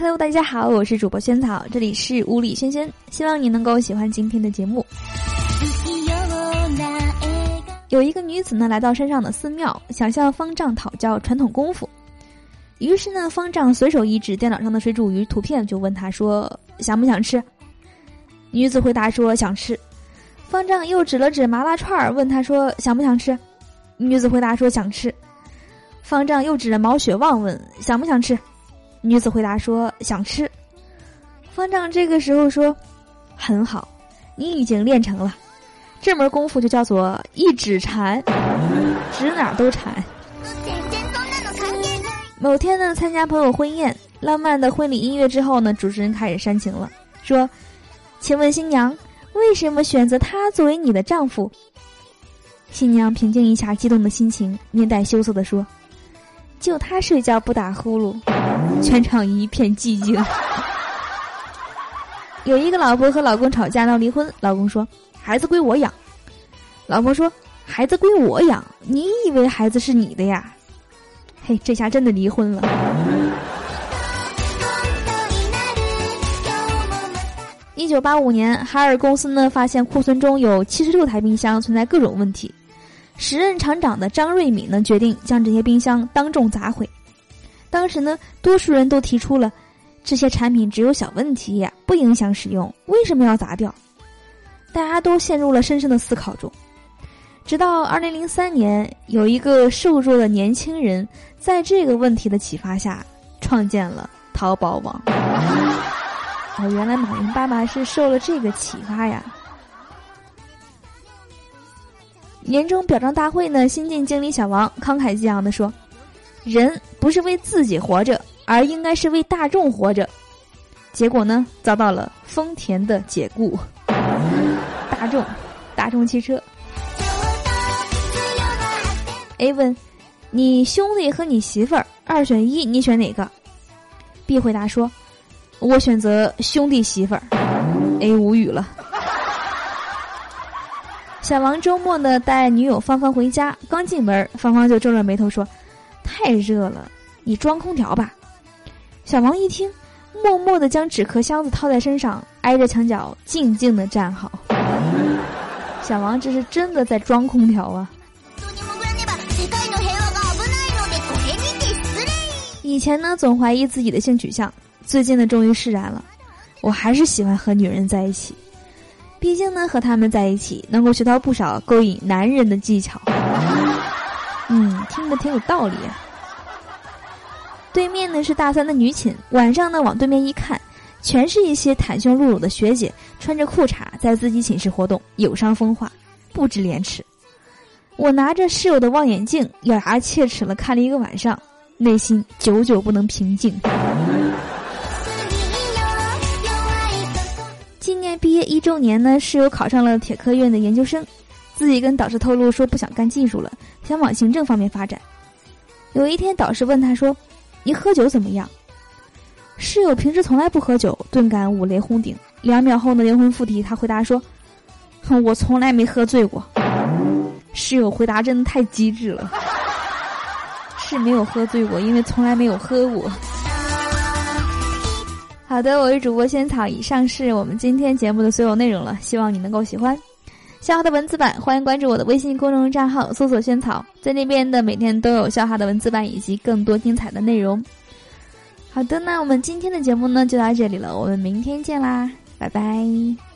Hello，大家好，我是主播萱草，这里是屋里萱萱，希望你能够喜欢今天的节目。有一个女子呢，来到山上的寺庙，想向方丈讨教传统功夫。于是呢，方丈随手一指电脑上的水煮鱼图片，就问她说：“想不想吃？”女子回答说：“想吃。”方丈又指了指麻辣串儿，问她说：“想不想吃？”女子回答说：“想吃。”方丈又指着毛血旺问：“想不想吃？”女子回答说：“想吃。”方丈这个时候说：“很好，你已经练成了。”这门功夫就叫做一指禅，指哪都禅。某天呢，参加朋友婚宴，浪漫的婚礼音乐之后呢，主持人开始煽情了，说：“请问新娘，为什么选择他作为你的丈夫？”新娘平静一下激动的心情，面带羞涩的说：“就他睡觉不打呼噜。”全场一片寂静。有一个老婆和老公吵架闹离婚，老公说。孩子归我养，老婆说：“孩子归我养，你以为孩子是你的呀？”嘿，这下真的离婚了。一九八五年，海尔公司呢发现库存中有七十六台冰箱存在各种问题，时任厂长的张瑞敏呢决定将这些冰箱当众砸毁。当时呢，多数人都提出了这些产品只有小问题，不影响使用，为什么要砸掉？大家都陷入了深深的思考中，直到二零零三年，有一个瘦弱的年轻人在这个问题的启发下，创建了淘宝网。哦，原来马云爸爸是受了这个启发呀！年终表彰大会呢，新晋经理小王慷慨激昂的说：“人不是为自己活着，而应该是为大众活着。”结果呢，遭到了丰田的解雇。大众，大众汽车。A 问：你兄弟和你媳妇儿二选一，你选哪个？B 回答说：我选择兄弟媳妇儿。A 无语了。小王周末呢带女友芳芳回家，刚进门，芳芳就皱着眉头说：太热了，你装空调吧。小王一听。默默的将纸壳箱子套在身上，挨着墙角静静的站好。小王这是真的在装空调啊！以前呢总怀疑自己的性取向，最近呢终于释然了。我还是喜欢和女人在一起，毕竟呢和他们在一起能够学到不少勾引男人的技巧。嗯，听着挺有道理。对面呢是大三的女寝，晚上呢往对面一看，全是一些袒胸露乳的学姐，穿着裤衩在自己寝室活动，有伤风化，不知廉耻。我拿着室友的望远镜，咬牙切齿了看了一个晚上，内心久久不能平静。今年毕业一周年呢，室友考上了铁科院的研究生，自己跟导师透露说不想干技术了，想往行政方面发展。有一天，导师问他说。你喝酒怎么样？室友平时从来不喝酒，顿感五雷轰顶。两秒后的灵魂附体，他回答说：“哼，我从来没喝醉过。”室友回答真的太机智了，是没有喝醉过，因为从来没有喝过。好的，我是主播仙草，以上是我们今天节目的所有内容了，希望你能够喜欢。笑话的文字版，欢迎关注我的微信公众账号，搜索“萱草”，在那边的每天都有笑话的文字版以及更多精彩的内容。好的，那我们今天的节目呢就到这里了，我们明天见啦，拜拜。